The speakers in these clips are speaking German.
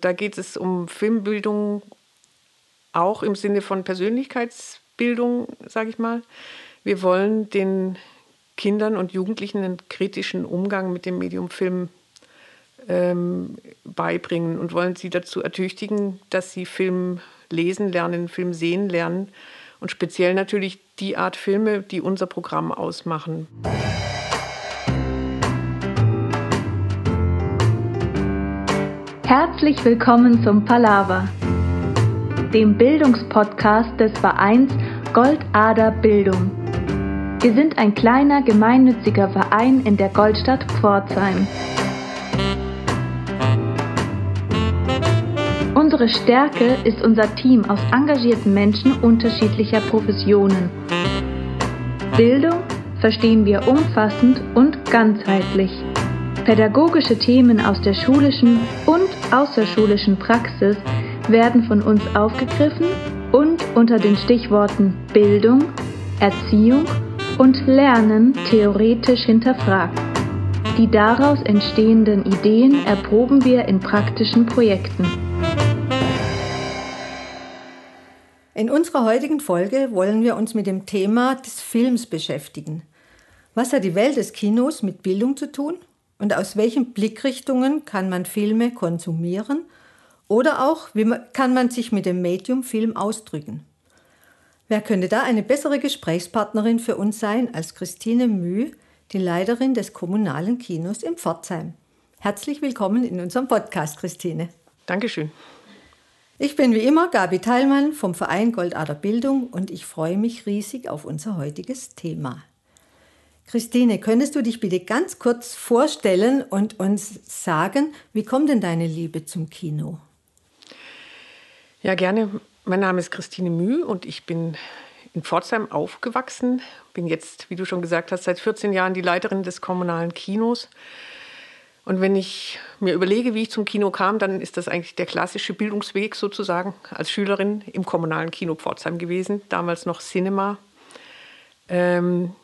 Da geht es um Filmbildung auch im Sinne von Persönlichkeitsbildung, sage ich mal. Wir wollen den Kindern und Jugendlichen einen kritischen Umgang mit dem Medium Film ähm, beibringen und wollen sie dazu ertüchtigen, dass sie Film lesen lernen, Film sehen lernen und speziell natürlich die Art Filme, die unser Programm ausmachen. Herzlich willkommen zum Palaver, dem Bildungspodcast des Vereins Goldader Bildung. Wir sind ein kleiner gemeinnütziger Verein in der Goldstadt Pforzheim. Unsere Stärke ist unser Team aus engagierten Menschen unterschiedlicher Professionen. Bildung verstehen wir umfassend und ganzheitlich. Pädagogische Themen aus der schulischen und außerschulischen Praxis werden von uns aufgegriffen und unter den Stichworten Bildung, Erziehung und Lernen theoretisch hinterfragt. Die daraus entstehenden Ideen erproben wir in praktischen Projekten. In unserer heutigen Folge wollen wir uns mit dem Thema des Films beschäftigen. Was hat die Welt des Kinos mit Bildung zu tun und aus welchen Blickrichtungen kann man Filme konsumieren oder auch, wie kann man sich mit dem Medium Film ausdrücken. Wer könnte da eine bessere Gesprächspartnerin für uns sein als Christine Müh, die Leiterin des kommunalen Kinos in Pforzheim? Herzlich willkommen in unserem Podcast, Christine. Dankeschön. Ich bin wie immer Gabi Teilmann vom Verein Goldader Bildung und ich freue mich riesig auf unser heutiges Thema. Christine, könntest du dich bitte ganz kurz vorstellen und uns sagen, wie kommt denn deine Liebe zum Kino? Ja, gerne. Mein Name ist Christine Müh und ich bin in Pforzheim aufgewachsen. Bin jetzt, wie du schon gesagt hast, seit 14 Jahren die Leiterin des kommunalen Kinos. Und wenn ich mir überlege, wie ich zum Kino kam, dann ist das eigentlich der klassische Bildungsweg sozusagen als Schülerin im kommunalen Kino Pforzheim gewesen, damals noch Cinema. Ähm,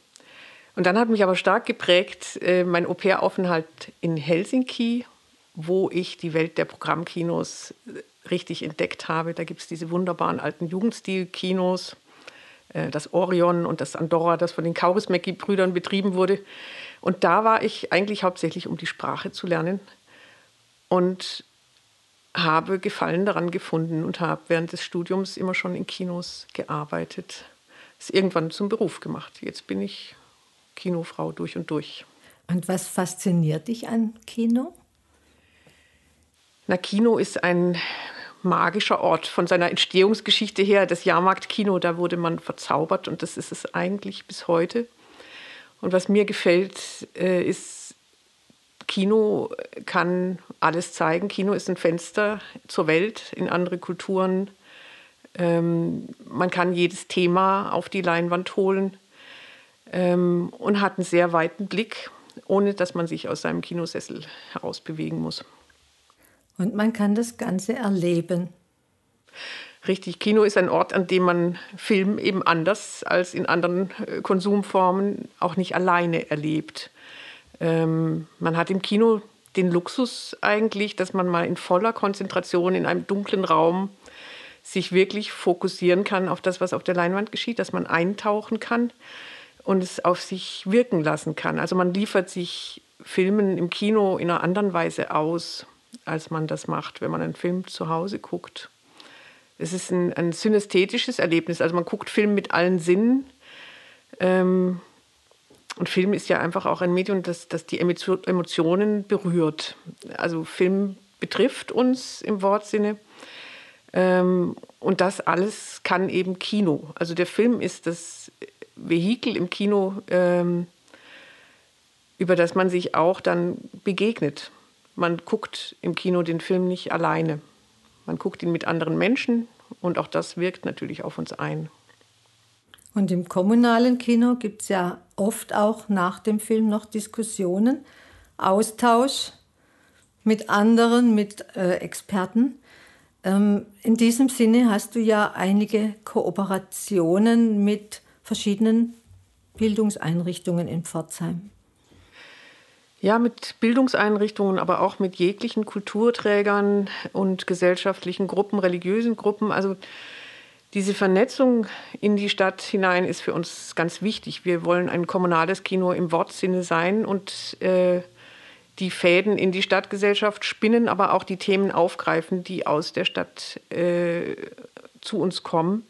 und dann hat mich aber stark geprägt äh, mein Au-pair-Aufenthalt in Helsinki, wo ich die Welt der Programmkinos äh, richtig entdeckt habe. Da gibt es diese wunderbaren alten Jugendstil-Kinos, äh, das Orion und das Andorra, das von den Kaurismäki-Brüdern betrieben wurde. Und da war ich eigentlich hauptsächlich, um die Sprache zu lernen und habe Gefallen daran gefunden und habe während des Studiums immer schon in Kinos gearbeitet. Es irgendwann zum Beruf gemacht. Jetzt bin ich Kinofrau durch und durch. Und was fasziniert dich an Kino? Na, Kino ist ein magischer Ort von seiner Entstehungsgeschichte her. Das Jahrmarktkino, da wurde man verzaubert und das ist es eigentlich bis heute. Und was mir gefällt, äh, ist, Kino kann alles zeigen. Kino ist ein Fenster zur Welt, in andere Kulturen. Ähm, man kann jedes Thema auf die Leinwand holen ähm, und hat einen sehr weiten Blick, ohne dass man sich aus seinem Kinosessel herausbewegen muss. Und man kann das Ganze erleben. Richtig, Kino ist ein Ort, an dem man Film eben anders als in anderen äh, Konsumformen auch nicht alleine erlebt. Ähm, man hat im Kino den Luxus eigentlich, dass man mal in voller Konzentration in einem dunklen Raum sich wirklich fokussieren kann auf das, was auf der Leinwand geschieht, dass man eintauchen kann und es auf sich wirken lassen kann. Also man liefert sich Filmen im Kino in einer anderen Weise aus, als man das macht, wenn man einen Film zu Hause guckt. Es ist ein, ein synästhetisches Erlebnis. Also man guckt Film mit allen Sinnen. Ähm, und Film ist ja einfach auch ein Medium, das, das die Emotionen berührt. Also Film betrifft uns im Wortsinne. Ähm, und das alles kann eben Kino. Also der Film ist das Vehikel im Kino, ähm, über das man sich auch dann begegnet. Man guckt im Kino den Film nicht alleine. Man guckt ihn mit anderen Menschen und auch das wirkt natürlich auf uns ein. Und im kommunalen Kino gibt es ja oft auch nach dem Film noch Diskussionen, Austausch mit anderen, mit äh, Experten. Ähm, in diesem Sinne hast du ja einige Kooperationen mit verschiedenen Bildungseinrichtungen in Pforzheim. Ja, mit Bildungseinrichtungen, aber auch mit jeglichen Kulturträgern und gesellschaftlichen Gruppen, religiösen Gruppen. Also diese Vernetzung in die Stadt hinein ist für uns ganz wichtig. Wir wollen ein kommunales Kino im Wortsinne sein und äh, die Fäden in die Stadtgesellschaft spinnen, aber auch die Themen aufgreifen, die aus der Stadt äh, zu uns kommen.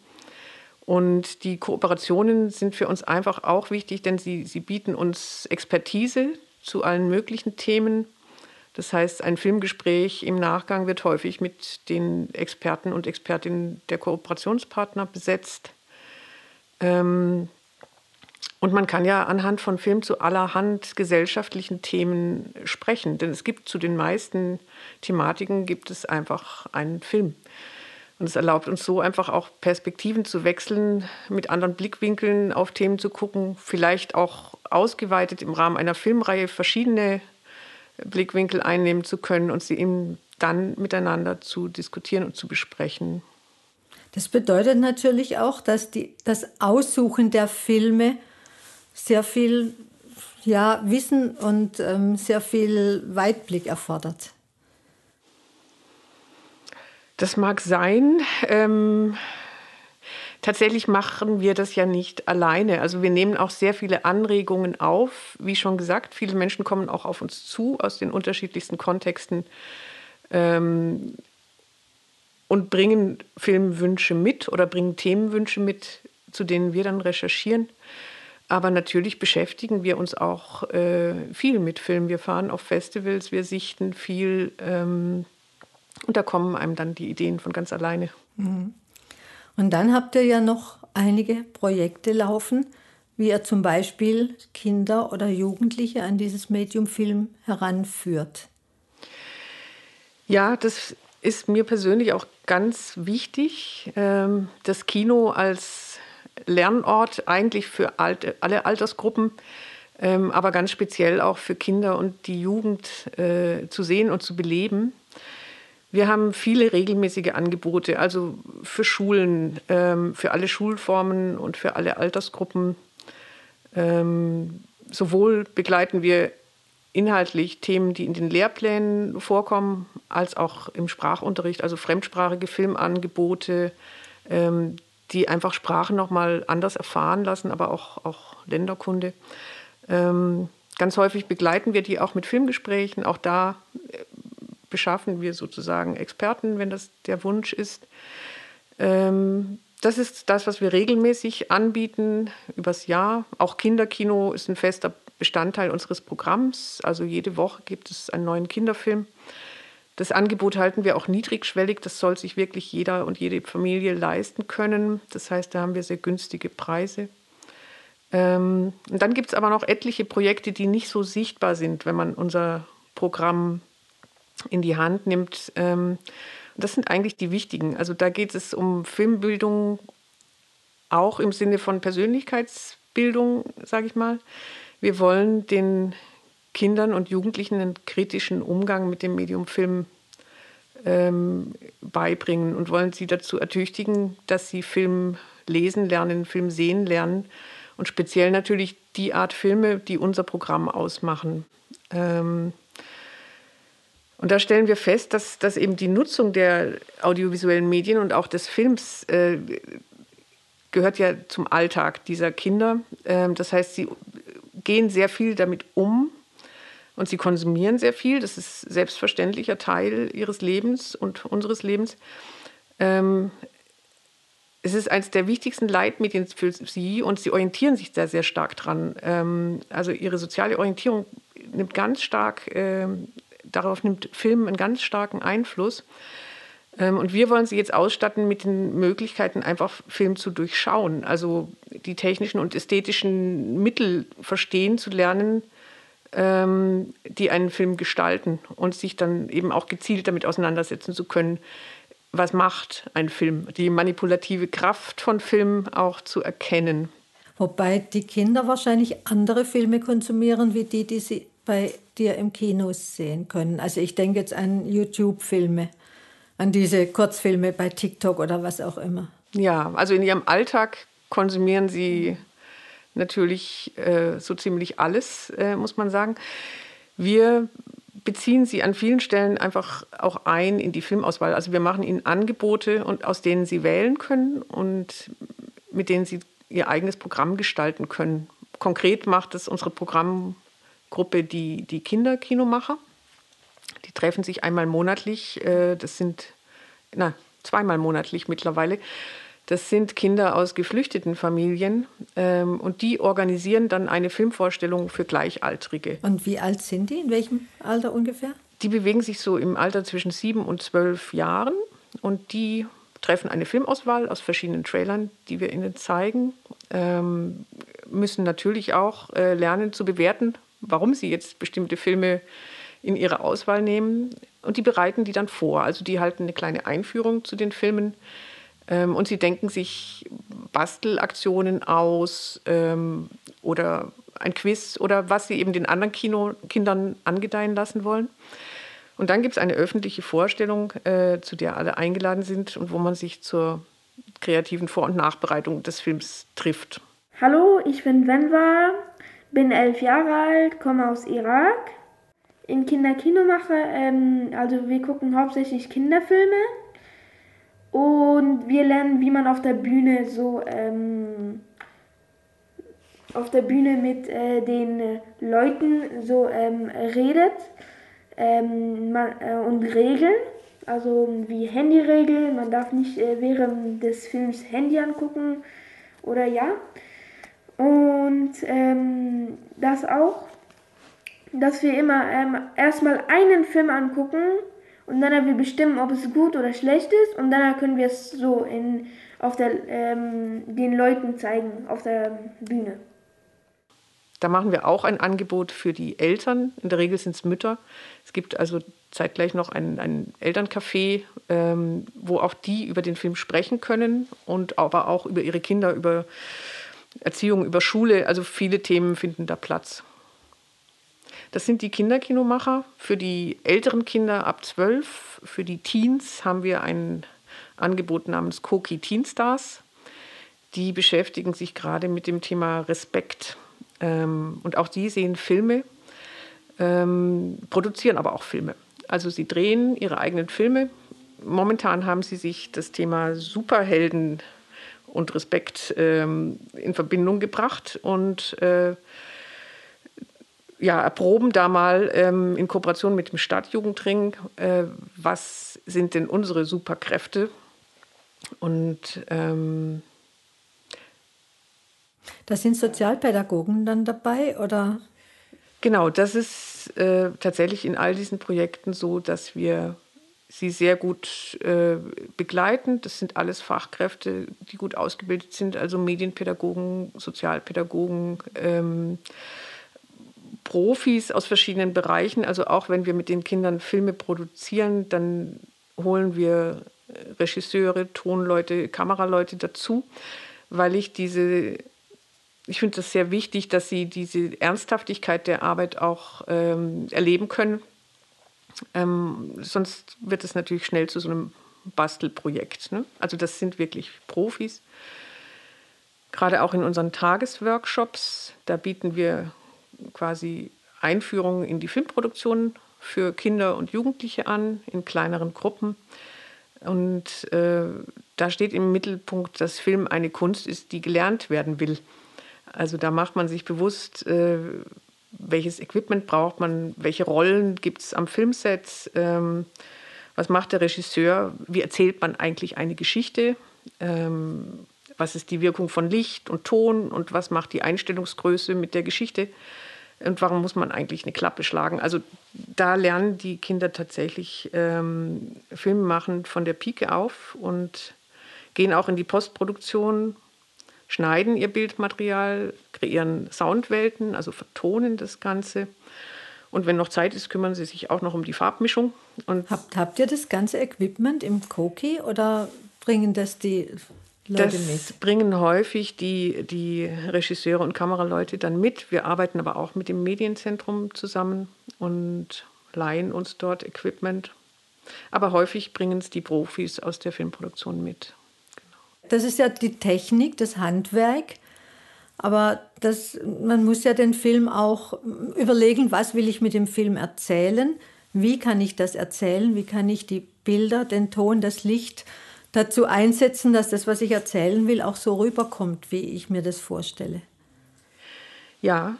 Und die Kooperationen sind für uns einfach auch wichtig, denn sie, sie bieten uns Expertise zu allen möglichen Themen. Das heißt, ein Filmgespräch im Nachgang wird häufig mit den Experten und Expertinnen der Kooperationspartner besetzt. Ähm, und man kann ja anhand von Film zu allerhand gesellschaftlichen Themen sprechen, denn es gibt zu den meisten Thematiken gibt es einfach einen Film. Und es erlaubt uns so einfach auch Perspektiven zu wechseln, mit anderen Blickwinkeln auf Themen zu gucken, vielleicht auch ausgeweitet im Rahmen einer Filmreihe verschiedene Blickwinkel einnehmen zu können und sie eben dann miteinander zu diskutieren und zu besprechen. Das bedeutet natürlich auch, dass die, das Aussuchen der Filme sehr viel ja, Wissen und ähm, sehr viel Weitblick erfordert. Das mag sein. Ähm, tatsächlich machen wir das ja nicht alleine. Also wir nehmen auch sehr viele Anregungen auf. Wie schon gesagt, viele Menschen kommen auch auf uns zu aus den unterschiedlichsten Kontexten ähm, und bringen Filmwünsche mit oder bringen Themenwünsche mit, zu denen wir dann recherchieren. Aber natürlich beschäftigen wir uns auch äh, viel mit Filmen. Wir fahren auf Festivals, wir sichten viel. Ähm, und da kommen einem dann die Ideen von ganz alleine. Mhm. Und dann habt ihr ja noch einige Projekte laufen, wie ihr zum Beispiel Kinder oder Jugendliche an dieses Medium Film heranführt. Ja, das ist mir persönlich auch ganz wichtig. Ähm, das Kino als Lernort eigentlich für alle Altersgruppen, ähm, aber ganz speziell auch für Kinder und die Jugend äh, zu sehen und zu beleben. Wir haben viele regelmäßige Angebote, also für Schulen, ähm, für alle Schulformen und für alle Altersgruppen. Ähm, sowohl begleiten wir inhaltlich Themen, die in den Lehrplänen vorkommen, als auch im Sprachunterricht, also fremdsprachige Filmangebote, ähm, die einfach Sprachen nochmal anders erfahren lassen, aber auch, auch Länderkunde. Ähm, ganz häufig begleiten wir die auch mit Filmgesprächen. Auch da äh, beschaffen wir sozusagen Experten, wenn das der Wunsch ist. Ähm, das ist das, was wir regelmäßig anbieten übers Jahr. Auch Kinderkino ist ein fester Bestandteil unseres Programms. Also jede Woche gibt es einen neuen Kinderfilm. Das Angebot halten wir auch niedrigschwellig. Das soll sich wirklich jeder und jede Familie leisten können. Das heißt, da haben wir sehr günstige Preise. Ähm, und dann gibt es aber noch etliche Projekte, die nicht so sichtbar sind, wenn man unser Programm in die Hand nimmt. Ähm, das sind eigentlich die wichtigen. Also da geht es um Filmbildung auch im Sinne von Persönlichkeitsbildung, sage ich mal. Wir wollen den Kindern und Jugendlichen einen kritischen Umgang mit dem Medium Film ähm, beibringen und wollen sie dazu ertüchtigen, dass sie Film lesen lernen, Film sehen lernen und speziell natürlich die Art Filme, die unser Programm ausmachen. Ähm, und da stellen wir fest, dass, dass eben die Nutzung der audiovisuellen Medien und auch des Films äh, gehört ja zum Alltag dieser Kinder. Ähm, das heißt, sie gehen sehr viel damit um und sie konsumieren sehr viel. Das ist selbstverständlicher Teil ihres Lebens und unseres Lebens. Ähm, es ist eines der wichtigsten Leitmedien für sie und sie orientieren sich da sehr stark dran. Ähm, also ihre soziale Orientierung nimmt ganz stark ähm, darauf nimmt Film einen ganz starken Einfluss. Ähm, und wir wollen sie jetzt ausstatten mit den Möglichkeiten, einfach Film zu durchschauen, also die technischen und ästhetischen Mittel verstehen zu lernen, ähm, die einen Film gestalten und sich dann eben auch gezielt damit auseinandersetzen zu können, was macht ein Film, die manipulative Kraft von Film auch zu erkennen. Wobei die Kinder wahrscheinlich andere Filme konsumieren, wie die, die sie bei dir im Kino sehen können. Also ich denke jetzt an YouTube-Filme, an diese Kurzfilme bei TikTok oder was auch immer. Ja, also in ihrem Alltag konsumieren sie natürlich äh, so ziemlich alles, äh, muss man sagen. Wir beziehen sie an vielen Stellen einfach auch ein in die Filmauswahl. Also wir machen ihnen Angebote, und aus denen sie wählen können und mit denen sie ihr eigenes Programm gestalten können. Konkret macht es unsere Programmgruppe die, die Kinderkinomacher. Die treffen sich einmal monatlich. Äh, das sind, na, zweimal monatlich mittlerweile. Das sind Kinder aus geflüchteten Familien ähm, und die organisieren dann eine Filmvorstellung für Gleichaltrige. Und wie alt sind die? In welchem Alter ungefähr? Die bewegen sich so im Alter zwischen sieben und zwölf Jahren und die treffen eine Filmauswahl aus verschiedenen Trailern, die wir ihnen zeigen, ähm, müssen natürlich auch äh, lernen zu bewerten, warum sie jetzt bestimmte Filme in ihre Auswahl nehmen und die bereiten die dann vor. Also die halten eine kleine Einführung zu den Filmen ähm, und sie denken sich Bastelaktionen aus ähm, oder ein Quiz oder was sie eben den anderen Kino Kindern angedeihen lassen wollen. Und dann gibt es eine öffentliche Vorstellung, äh, zu der alle eingeladen sind und wo man sich zur kreativen Vor- und Nachbereitung des Films trifft. Hallo, ich bin Wenwa, bin elf Jahre alt, komme aus Irak. In Kinderkino mache, ähm, also wir gucken hauptsächlich Kinderfilme und wir lernen, wie man auf der Bühne so ähm, auf der Bühne mit äh, den Leuten so ähm, redet ähm, man, äh, und Regeln, also wie Handyregeln. Man darf nicht äh, während des Films Handy angucken oder ja. Und ähm, das auch, dass wir immer ähm, erstmal einen Film angucken und dann wir bestimmen, ob es gut oder schlecht ist und dann können wir es so in, auf der, ähm, den Leuten zeigen, auf der Bühne. Da machen wir auch ein Angebot für die Eltern. In der Regel sind es Mütter. Es gibt also zeitgleich noch ein, ein Elterncafé, ähm, wo auch die über den Film sprechen können und aber auch über ihre Kinder, über Erziehung, über Schule. Also viele Themen finden da Platz. Das sind die Kinderkinomacher. Für die älteren Kinder ab 12, für die Teens haben wir ein Angebot namens Koki Teen Stars. Die beschäftigen sich gerade mit dem Thema Respekt. Ähm, und auch die sehen Filme, ähm, produzieren aber auch Filme. Also sie drehen ihre eigenen Filme. Momentan haben sie sich das Thema Superhelden und Respekt ähm, in Verbindung gebracht und äh, ja, erproben da mal ähm, in Kooperation mit dem Stadtjugendring, äh, was sind denn unsere Superkräfte. Und ähm, da sind Sozialpädagogen dann dabei, oder? Genau, das ist äh, tatsächlich in all diesen Projekten so, dass wir sie sehr gut äh, begleiten. Das sind alles Fachkräfte, die gut ausgebildet sind, also Medienpädagogen, Sozialpädagogen. Ähm, Profis aus verschiedenen Bereichen. Also auch wenn wir mit den Kindern Filme produzieren, dann holen wir Regisseure, Tonleute, Kameraleute dazu, weil ich diese, ich finde das sehr wichtig, dass sie diese Ernsthaftigkeit der Arbeit auch ähm, erleben können. Ähm, sonst wird es natürlich schnell zu so einem Bastelprojekt. Ne? Also das sind wirklich Profis. Gerade auch in unseren Tagesworkshops, da bieten wir quasi Einführungen in die Filmproduktion für Kinder und Jugendliche an, in kleineren Gruppen. Und äh, da steht im Mittelpunkt, dass Film eine Kunst ist, die gelernt werden will. Also da macht man sich bewusst, äh, welches Equipment braucht man, welche Rollen gibt es am Filmset, ähm, was macht der Regisseur, wie erzählt man eigentlich eine Geschichte, ähm, was ist die Wirkung von Licht und Ton und was macht die Einstellungsgröße mit der Geschichte und warum muss man eigentlich eine Klappe schlagen. Also da lernen die Kinder tatsächlich ähm, Filme machen von der Pike auf und gehen auch in die Postproduktion, schneiden ihr Bildmaterial, kreieren Soundwelten, also vertonen das Ganze. Und wenn noch Zeit ist, kümmern sie sich auch noch um die Farbmischung. Und habt, habt ihr das ganze Equipment im Koki oder bringen das die Leute das mit? bringen häufig die, die Regisseure und Kameraleute dann mit. Wir arbeiten aber auch mit dem Medienzentrum zusammen und leihen uns dort Equipment. Aber häufig bringen es die Profis aus der Filmproduktion mit. Das ist ja die Technik, das Handwerk. Aber das, man muss ja den Film auch überlegen, was will ich mit dem Film erzählen, wie kann ich das erzählen, wie kann ich die Bilder, den Ton, das Licht dazu einsetzen, dass das, was ich erzählen will, auch so rüberkommt, wie ich mir das vorstelle. Ja,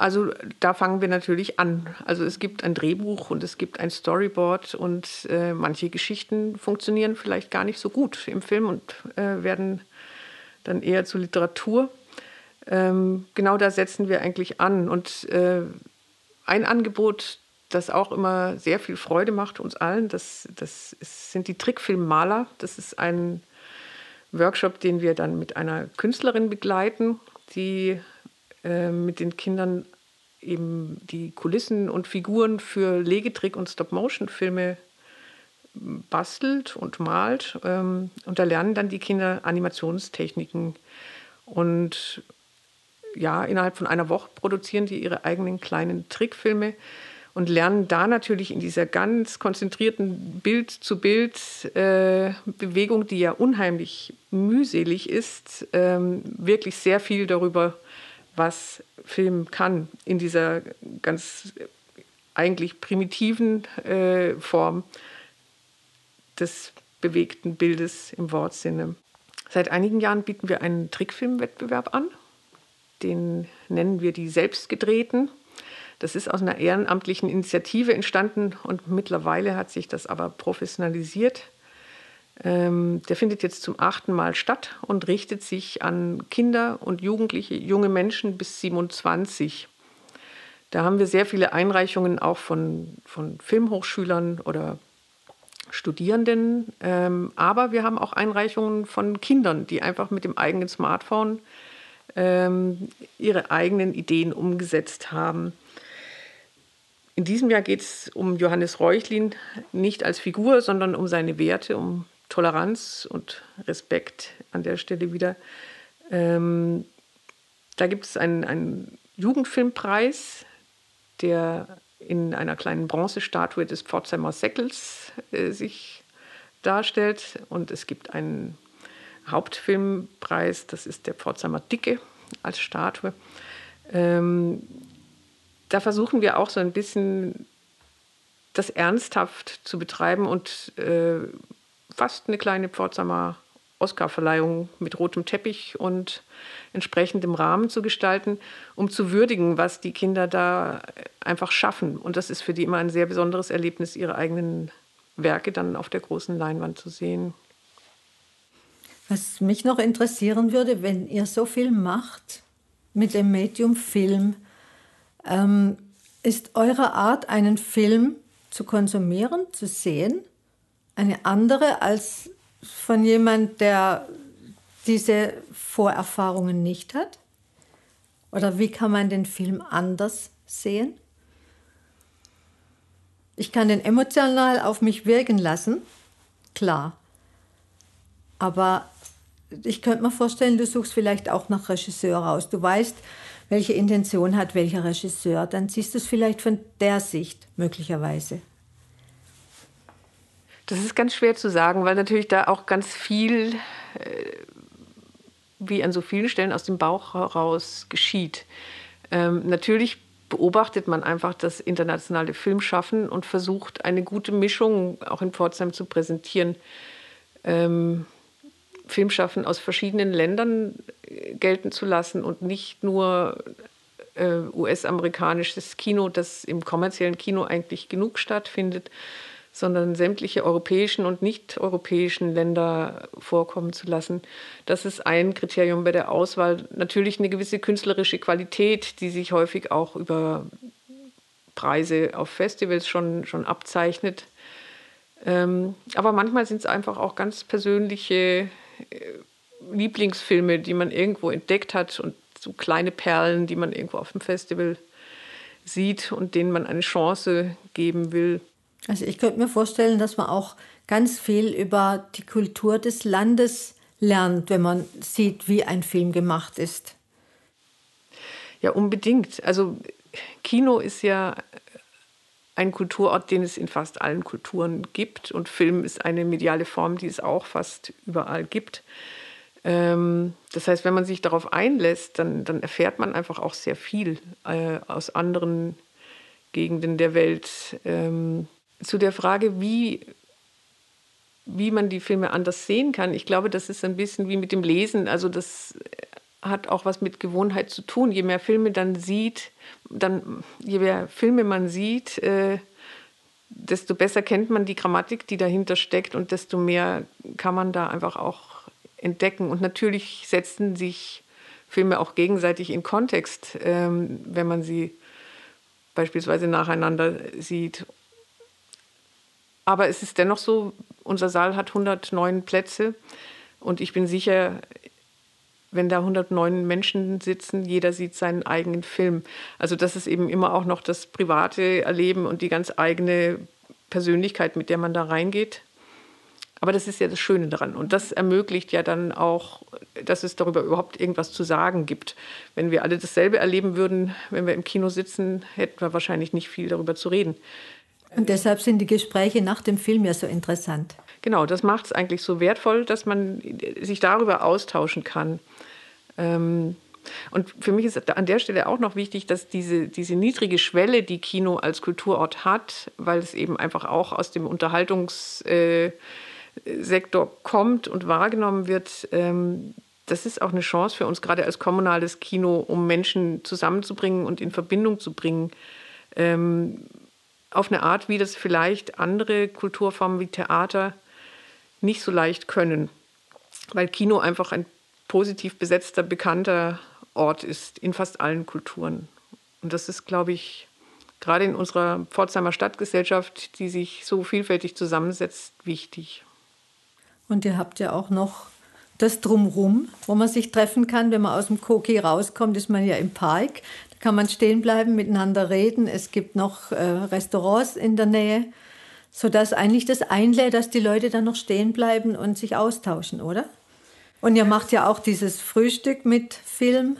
also da fangen wir natürlich an. Also es gibt ein Drehbuch und es gibt ein Storyboard und äh, manche Geschichten funktionieren vielleicht gar nicht so gut im Film und äh, werden dann eher zur Literatur. Ähm, genau da setzen wir eigentlich an. Und äh, ein Angebot, das auch immer sehr viel Freude macht uns allen, das, das ist, sind die Trickfilmmaler. Das ist ein Workshop, den wir dann mit einer Künstlerin begleiten, die äh, mit den Kindern eben die Kulissen und Figuren für Legetrick- und Stop-Motion-Filme bastelt und malt. Ähm, und da lernen dann die Kinder Animationstechniken. Und ja, innerhalb von einer Woche produzieren die ihre eigenen kleinen Trickfilme und lernen da natürlich in dieser ganz konzentrierten Bild-zu-Bild-Bewegung, äh, die ja unheimlich mühselig ist, ähm, wirklich sehr viel darüber, was Film kann in dieser ganz eigentlich primitiven äh, Form des bewegten Bildes im Wortsinne. Seit einigen Jahren bieten wir einen Trickfilmwettbewerb an. Den nennen wir die Selbstgedrehten. Das ist aus einer ehrenamtlichen Initiative entstanden und mittlerweile hat sich das aber professionalisiert. Ähm, der findet jetzt zum achten Mal statt und richtet sich an Kinder und Jugendliche, junge Menschen bis 27. Da haben wir sehr viele Einreichungen auch von, von Filmhochschülern oder Studierenden, ähm, aber wir haben auch Einreichungen von Kindern, die einfach mit dem eigenen Smartphone ähm, ihre eigenen Ideen umgesetzt haben. In diesem Jahr geht es um Johannes Reuchlin nicht als Figur, sondern um seine Werte, um Toleranz und Respekt an der Stelle wieder. Ähm, da gibt es einen, einen Jugendfilmpreis, der in einer kleinen Bronzestatue des Pforzheimer Säckels äh, sich darstellt. Und es gibt einen Hauptfilmpreis, das ist der Pforzheimer Dicke als Statue. Ähm, da versuchen wir auch so ein bisschen das ernsthaft zu betreiben und äh, fast eine kleine Pforzheimer Oscarverleihung mit rotem Teppich und entsprechendem Rahmen zu gestalten, um zu würdigen, was die Kinder da einfach schaffen. Und das ist für die immer ein sehr besonderes Erlebnis, ihre eigenen Werke dann auf der großen Leinwand zu sehen. Was mich noch interessieren würde, wenn ihr so viel macht mit dem Medium Film, ähm, ist eure Art, einen Film zu konsumieren, zu sehen, eine andere als von jemand, der diese Vorerfahrungen nicht hat? Oder wie kann man den Film anders sehen? Ich kann den emotional auf mich wirken lassen, klar. Aber ich könnte mir vorstellen, du suchst vielleicht auch nach Regisseur raus. Du weißt, welche Intention hat welcher Regisseur. Dann siehst du es vielleicht von der Sicht möglicherweise. Das ist ganz schwer zu sagen, weil natürlich da auch ganz viel, äh, wie an so vielen Stellen, aus dem Bauch heraus geschieht. Ähm, natürlich beobachtet man einfach das internationale Filmschaffen und versucht, eine gute Mischung auch in Pforzheim zu präsentieren. Ähm, Filmschaffen aus verschiedenen Ländern äh, gelten zu lassen und nicht nur äh, US-amerikanisches Kino, das im kommerziellen Kino eigentlich genug stattfindet, sondern sämtliche europäischen und nicht-europäischen Länder vorkommen zu lassen. Das ist ein Kriterium bei der Auswahl. Natürlich eine gewisse künstlerische Qualität, die sich häufig auch über Preise auf Festivals schon, schon abzeichnet. Ähm, aber manchmal sind es einfach auch ganz persönliche äh, Lieblingsfilme, die man irgendwo entdeckt hat und so kleine Perlen, die man irgendwo auf dem Festival sieht und denen man eine Chance geben will. Also ich könnte mir vorstellen, dass man auch ganz viel über die Kultur des Landes lernt, wenn man sieht, wie ein Film gemacht ist. Ja, unbedingt. Also Kino ist ja ein Kulturort, den es in fast allen Kulturen gibt und Film ist eine mediale Form, die es auch fast überall gibt. Ähm, das heißt, wenn man sich darauf einlässt, dann, dann erfährt man einfach auch sehr viel äh, aus anderen Gegenden der Welt. Ähm, zu der Frage, wie, wie man die Filme anders sehen kann, ich glaube, das ist ein bisschen wie mit dem Lesen. Also das hat auch was mit Gewohnheit zu tun. Je mehr Filme dann sieht, dann, je mehr Filme man sieht, äh, desto besser kennt man die Grammatik, die dahinter steckt und desto mehr kann man da einfach auch entdecken. Und natürlich setzen sich Filme auch gegenseitig in Kontext, ähm, wenn man sie beispielsweise nacheinander sieht. Aber es ist dennoch so, unser Saal hat 109 Plätze und ich bin sicher, wenn da 109 Menschen sitzen, jeder sieht seinen eigenen Film. Also das ist eben immer auch noch das private Erleben und die ganz eigene Persönlichkeit, mit der man da reingeht. Aber das ist ja das Schöne daran. Und das ermöglicht ja dann auch, dass es darüber überhaupt irgendwas zu sagen gibt. Wenn wir alle dasselbe erleben würden, wenn wir im Kino sitzen, hätten wir wahrscheinlich nicht viel darüber zu reden. Und deshalb sind die Gespräche nach dem Film ja so interessant. Genau, das macht es eigentlich so wertvoll, dass man sich darüber austauschen kann. Ähm, und für mich ist an der Stelle auch noch wichtig, dass diese, diese niedrige Schwelle, die Kino als Kulturort hat, weil es eben einfach auch aus dem Unterhaltungs... Äh, kommt und wahrgenommen wird, ähm, das ist auch eine Chance für uns, gerade als kommunales Kino, um Menschen zusammenzubringen und in Verbindung zu bringen. Ähm, auf eine Art, wie das vielleicht andere Kulturformen wie Theater nicht so leicht können. Weil Kino einfach ein positiv besetzter, bekannter Ort ist in fast allen Kulturen. Und das ist, glaube ich, gerade in unserer Pforzheimer Stadtgesellschaft, die sich so vielfältig zusammensetzt, wichtig. Und ihr habt ja auch noch das Drumrum, wo man sich treffen kann. Wenn man aus dem Koki rauskommt, ist man ja im Park. Kann man stehen bleiben, miteinander reden. Es gibt noch äh, Restaurants in der Nähe, sodass eigentlich das einlädt, dass die Leute dann noch stehen bleiben und sich austauschen, oder? Und ihr macht ja auch dieses Frühstück mit Film.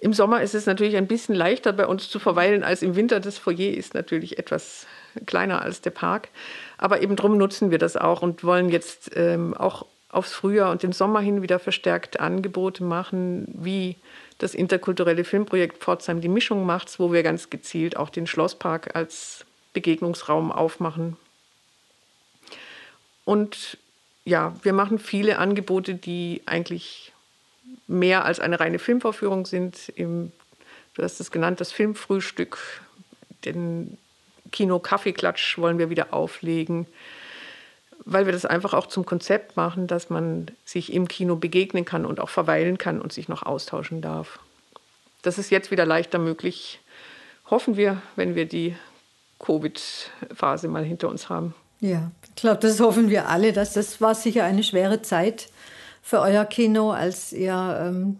Im Sommer ist es natürlich ein bisschen leichter bei uns zu verweilen als im Winter. Das Foyer ist natürlich etwas kleiner als der Park. Aber eben drum nutzen wir das auch und wollen jetzt ähm, auch aufs Frühjahr und den Sommer hin wieder verstärkt Angebote machen, wie das interkulturelle Filmprojekt Pforzheim die Mischung macht, wo wir ganz gezielt auch den Schlosspark als Begegnungsraum aufmachen. Und ja, wir machen viele Angebote, die eigentlich mehr als eine reine Filmvorführung sind. Im, du hast es genannt, das Filmfrühstück, den Kino Kaffeeklatsch wollen wir wieder auflegen, weil wir das einfach auch zum Konzept machen, dass man sich im Kino begegnen kann und auch verweilen kann und sich noch austauschen darf. Das ist jetzt wieder leichter möglich, hoffen wir, wenn wir die Covid-Phase mal hinter uns haben. Ja, ich glaube, das hoffen wir alle. Dass das war sicher eine schwere Zeit für euer Kino, als ihr ähm,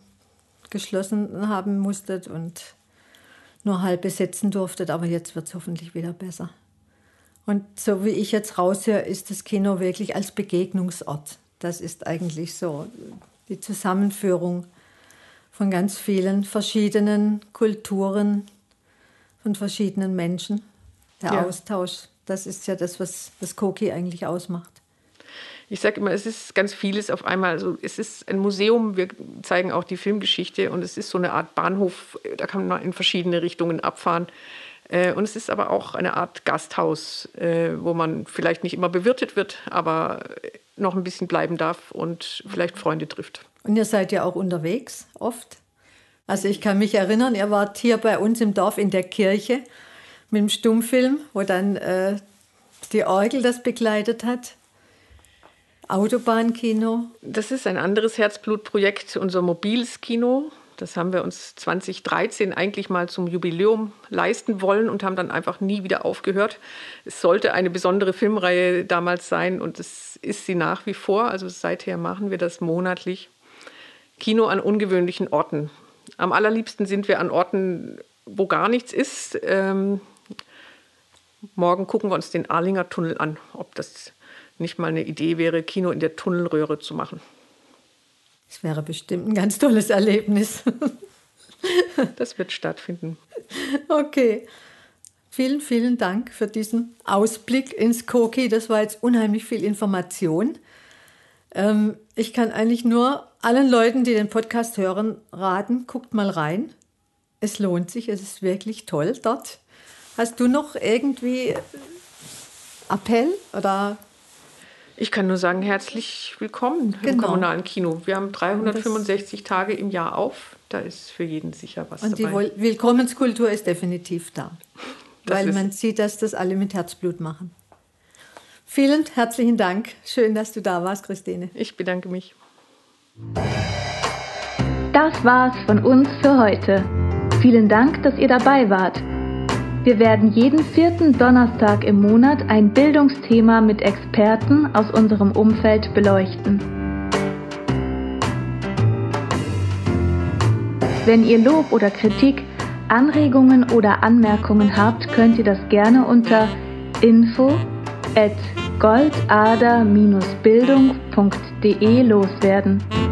geschlossen haben musstet und nur halb besetzen durftet, aber jetzt wird es hoffentlich wieder besser. Und so wie ich jetzt raushöre, ist das Kino wirklich als Begegnungsort. Das ist eigentlich so die Zusammenführung von ganz vielen verschiedenen Kulturen, von verschiedenen Menschen. Der ja. Austausch, das ist ja das, was das Koki eigentlich ausmacht ich sage immer, es ist ganz vieles auf einmal. Also es ist ein Museum, wir zeigen auch die Filmgeschichte und es ist so eine Art Bahnhof, da kann man in verschiedene Richtungen abfahren. Äh, und es ist aber auch eine Art Gasthaus, äh, wo man vielleicht nicht immer bewirtet wird, aber noch ein bisschen bleiben darf und vielleicht Freunde trifft. Und ihr seid ja auch unterwegs oft. Also ich kann mich erinnern, ihr wart hier bei uns im Dorf in der Kirche mit dem Stummfilm, wo dann äh, die Orgel das begleitet hat. Autobahnkino? Das ist ein anderes Herzblutprojekt, unser mobiles Kino. Das haben wir uns 2013 eigentlich mal zum Jubiläum leisten wollen und haben dann einfach nie wieder aufgehört. Es sollte eine besondere Filmreihe damals sein und es ist sie nach wie vor. Also seither machen wir das monatlich. Kino an ungewöhnlichen Orten. Am allerliebsten sind wir an Orten, wo gar nichts ist. Ähm, morgen gucken wir uns den Arlinger Tunnel an, ob das nicht mal eine Idee wäre, Kino in der Tunnelröhre zu machen. Das wäre bestimmt ein ganz tolles Erlebnis. das wird stattfinden. Okay. Vielen, vielen Dank für diesen Ausblick ins Koki. Das war jetzt unheimlich viel Information. Ähm, ich kann eigentlich nur allen Leuten, die den Podcast hören, raten, guckt mal rein. Es lohnt sich, es ist wirklich toll dort. Hast du noch irgendwie Appell oder ich kann nur sagen, herzlich willkommen genau. im kommunalen Kino. Wir haben 365 Tage im Jahr auf. Da ist für jeden sicher was und dabei. Und die Willkommenskultur ist definitiv da. Das weil man sieht, dass das alle mit Herzblut machen. Vielen herzlichen Dank. Schön, dass du da warst, Christine. Ich bedanke mich. Das war's von uns für heute. Vielen Dank, dass ihr dabei wart. Wir werden jeden vierten Donnerstag im Monat ein Bildungsthema mit Experten aus unserem Umfeld beleuchten. Wenn ihr Lob oder Kritik, Anregungen oder Anmerkungen habt, könnt ihr das gerne unter info at goldader-bildung.de loswerden.